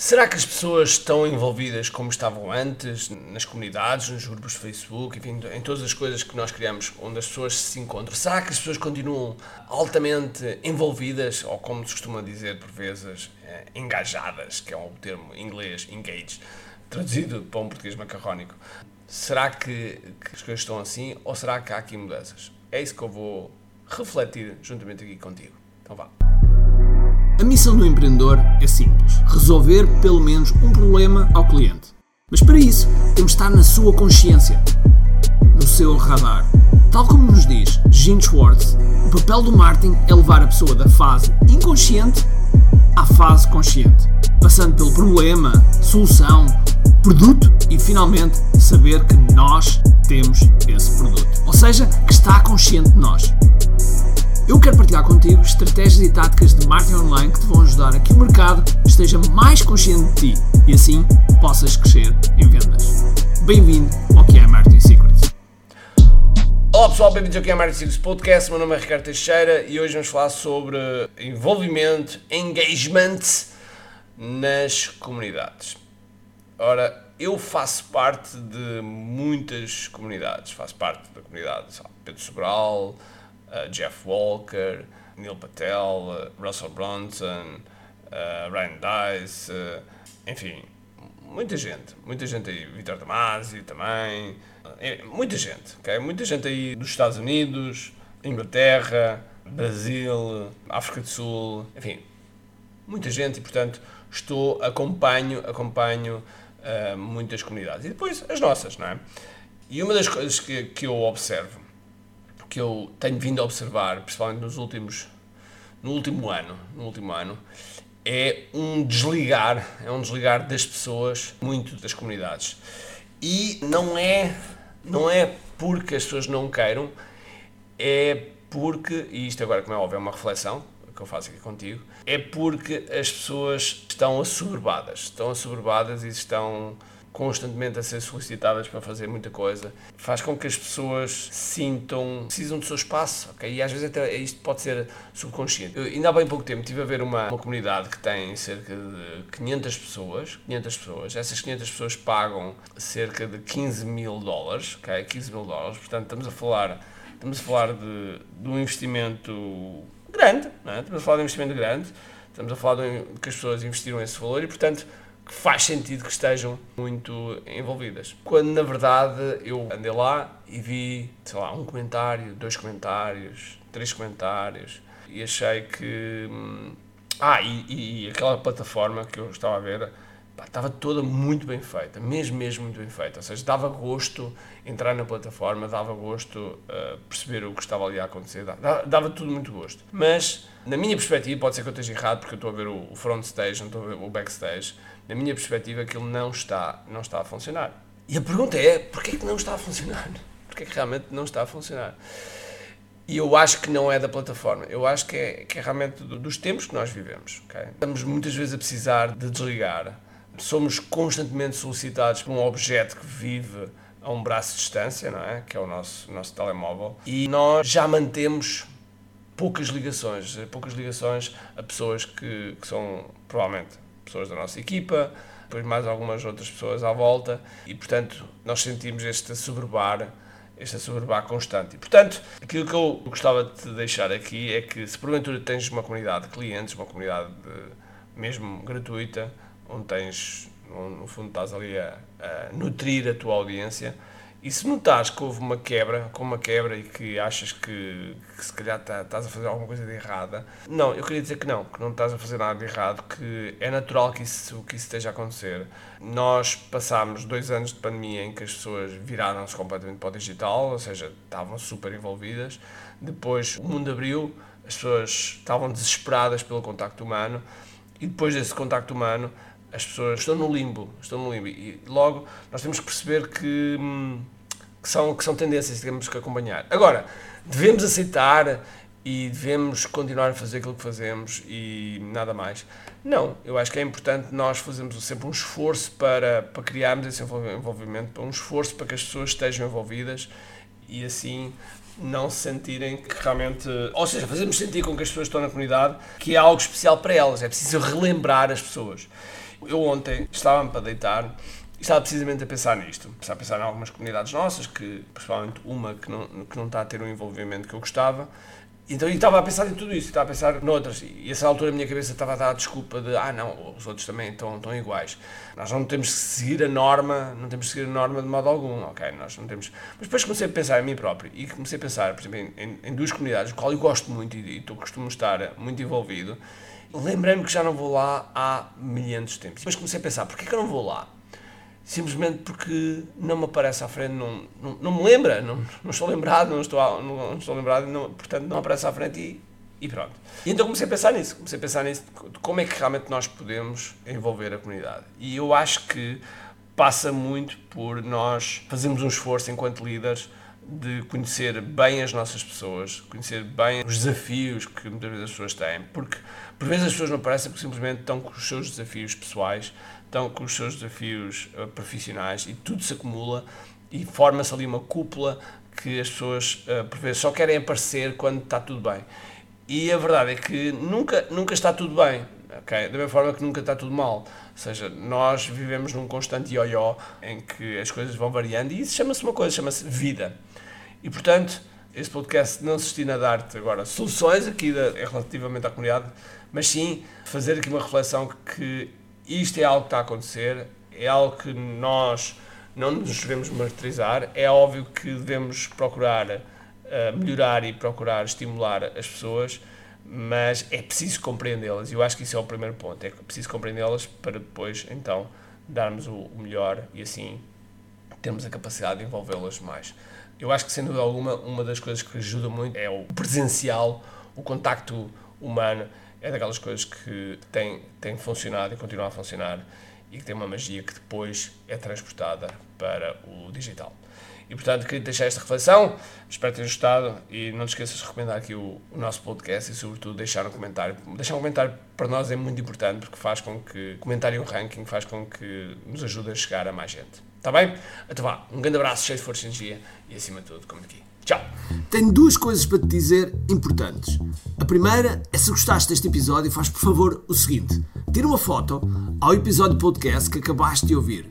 Será que as pessoas estão envolvidas como estavam antes, nas comunidades, nos grupos de Facebook, enfim, em todas as coisas que nós criamos onde as pessoas se encontram? Será que as pessoas continuam altamente envolvidas, ou como se costuma dizer por vezes, eh, engajadas, que é um termo inglês, engage, traduzido para um português macarrónico? Será que, que as coisas estão assim, ou será que há aqui mudanças? É isso que eu vou refletir juntamente aqui contigo. Então vá. A missão do empreendedor é simples: resolver pelo menos um problema ao cliente. Mas para isso, temos de estar na sua consciência, no seu radar. Tal como nos diz Gene Schwartz, o papel do marketing é levar a pessoa da fase inconsciente à fase consciente, passando pelo problema, solução, produto e finalmente saber que nós temos esse produto. Ou seja, que está consciente de nós. Eu quero partilhar contigo estratégias e táticas de marketing online que te vão ajudar a que o mercado esteja mais consciente de ti e assim possas crescer em vendas. Bem-vindo ao que é Marketing Secrets. Olá pessoal, bem-vindos ao que é Marketing Secrets Podcast. Meu nome é Ricardo Teixeira e hoje vamos falar sobre envolvimento, engagement nas comunidades. Ora, eu faço parte de muitas comunidades. Faço parte da comunidade Pedro Sobral, uh, Jeff Walker, Neil Patel, uh, Russell Brunson, uh, Ryan Dice, enfim, muita gente, muita gente aí, Vitor Damasio também, muita gente, ok? Muita gente aí dos Estados Unidos, Inglaterra, Brasil, África do Sul, enfim, muita gente e portanto estou, acompanho, acompanho uh, muitas comunidades. E depois as nossas, não é? E uma das coisas que, que eu observo que eu tenho vindo a observar, principalmente nos últimos, no último ano, no último ano, é um desligar, é um desligar das pessoas, muito das comunidades. E não é, não é porque as pessoas não queiram, é porque, e isto agora como é óbvio é uma reflexão que eu faço aqui contigo, é porque as pessoas estão assoberbadas, estão assoberbadas e estão constantemente a ser solicitadas para fazer muita coisa, faz com que as pessoas sintam, precisam do seu espaço, ok? E às vezes até isto pode ser subconsciente. Eu, ainda há bem pouco tempo estive a ver uma, uma comunidade que tem cerca de 500 pessoas, 500 pessoas, essas 500 pessoas pagam cerca de 15 mil dólares, ok? 15 mil dólares, portanto estamos a falar, estamos a falar de, de um investimento grande, não é? estamos a falar de um investimento grande, estamos a falar de que as pessoas investiram esse valor e portanto que faz sentido que estejam muito envolvidas. Quando na verdade eu andei lá e vi, sei lá, um comentário, dois comentários, três comentários e achei que. Hum, ah, e, e aquela plataforma que eu estava a ver pá, estava toda muito bem feita, mesmo, mesmo muito bem feita. Ou seja, dava gosto entrar na plataforma, dava gosto uh, perceber o que estava ali a acontecer, dava, dava, tudo muito gosto. Mas, na minha perspectiva, pode ser que eu esteja errado porque eu estou a ver o, o front stage, não estou a ver o backstage, na minha perspectiva, aquilo não está, não está a funcionar. E a pergunta é, porquê que não está a funcionar? Porquê que realmente não está a funcionar? E eu acho que não é da plataforma, eu acho que é, que é realmente dos tempos que nós vivemos. Okay? Estamos muitas vezes a precisar de desligar, somos constantemente solicitados por um objeto que vive a um braço de distância, não é? Que é o nosso, nosso telemóvel, e nós já mantemos poucas ligações, poucas ligações a pessoas que, que são provavelmente pessoas da nossa equipa, depois mais algumas outras pessoas à volta e, portanto, nós sentimos este soberbar, este soberbar constante. E, portanto, aquilo que eu gostava de te deixar aqui é que se porventura tens uma comunidade de clientes, uma comunidade de, mesmo gratuita, onde tens, no fundo, estás ali a, a nutrir a tua audiência, e se notares que houve uma quebra, com uma quebra e que achas que, que se calhar tá, estás a fazer alguma coisa de errada, não, eu queria dizer que não, que não estás a fazer nada de errado, que é natural que isso, que isso esteja a acontecer. Nós passámos dois anos de pandemia em que as pessoas viraram-se completamente para o digital, ou seja, estavam super envolvidas. Depois o mundo abriu, as pessoas estavam desesperadas pelo contacto humano e depois desse contacto humano as pessoas estão no limbo, estão no limbo. E logo nós temos que perceber que, hum, que, são, que são tendências que temos que acompanhar. Agora, devemos aceitar e devemos continuar a fazer aquilo que fazemos e nada mais. Não, eu acho que é importante nós fazermos sempre um esforço para, para criarmos esse envolvimento, um esforço para que as pessoas estejam envolvidas e assim não se sentirem que realmente. Ou seja, fazemos sentir com que as pessoas estão na comunidade que é algo especial para elas, é preciso relembrar as pessoas. Eu ontem estava-me para deitar e estava precisamente a pensar nisto. Estava a pensar em algumas comunidades nossas, que, principalmente uma que não, que não está a ter o envolvimento que eu gostava, então, eu estava a pensar em tudo isso, estava a pensar noutras, e a essa altura a minha cabeça estava a dar a desculpa de, ah não, os outros também estão, estão iguais. Nós não temos que seguir a norma, não temos que seguir a norma de modo algum, ok? Nós não temos... Mas depois comecei a pensar em mim próprio, e comecei a pensar, por exemplo, em, em duas comunidades, com qual eu gosto muito e, e costumo estar muito envolvido, lembrei-me que já não vou lá há milhares de tempos. Depois comecei a pensar, porquê que eu não vou lá? simplesmente porque não me aparece à frente, não, não, não me lembra, não, não estou lembrado, não estou, não, não estou lembrado, não, portanto não aparece à frente e, e pronto. E então comecei a pensar nisso, comecei a pensar nisso, de como é que realmente nós podemos envolver a comunidade. E eu acho que passa muito por nós fazermos um esforço enquanto líderes de conhecer bem as nossas pessoas, conhecer bem os desafios que muitas vezes as pessoas têm, porque por vezes as pessoas não aparecem porque simplesmente estão com os seus desafios pessoais, estão com os seus desafios uh, profissionais e tudo se acumula e forma-se ali uma cúpula que as pessoas uh, por vezes só querem aparecer quando está tudo bem. E a verdade é que nunca, nunca está tudo bem, okay? da mesma forma que nunca está tudo mal. Ou seja, nós vivemos num constante ioió em que as coisas vão variando e isso chama-se uma coisa, chama-se vida. E portanto, este podcast não se destina a dar-te agora soluções aqui de, relativamente à comunidade, mas sim fazer aqui uma reflexão que isto é algo que está a acontecer, é algo que nós não nos devemos martirizar, é óbvio que devemos procurar uh, melhorar e procurar estimular as pessoas, mas é preciso compreendê-las, eu acho que isso é o primeiro ponto, é preciso compreendê-las para depois, então, darmos o, o melhor e assim termos a capacidade de envolvê-las mais. Eu acho que, sem dúvida alguma, uma das coisas que ajuda muito é o presencial, o contacto humano. É daquelas coisas que tem, tem funcionado e continua a funcionar e que tem uma magia que depois é transportada para o digital. E portanto, queria deixar esta reflexão. Espero ter gostado e não te esqueças de recomendar aqui o, o, nosso podcast e, sobretudo, deixar um comentário. Deixar um comentário para nós é muito importante porque faz com que comentário um ranking faz com que nos ajude a chegar a mais gente. Está bem? Então vá, um grande abraço, cheio de força e energia e acima de tudo, como aqui. Tchau! Tenho duas coisas para te dizer importantes. A primeira é se gostaste deste episódio, faz por favor o seguinte: tira uma foto ao episódio podcast que acabaste de ouvir,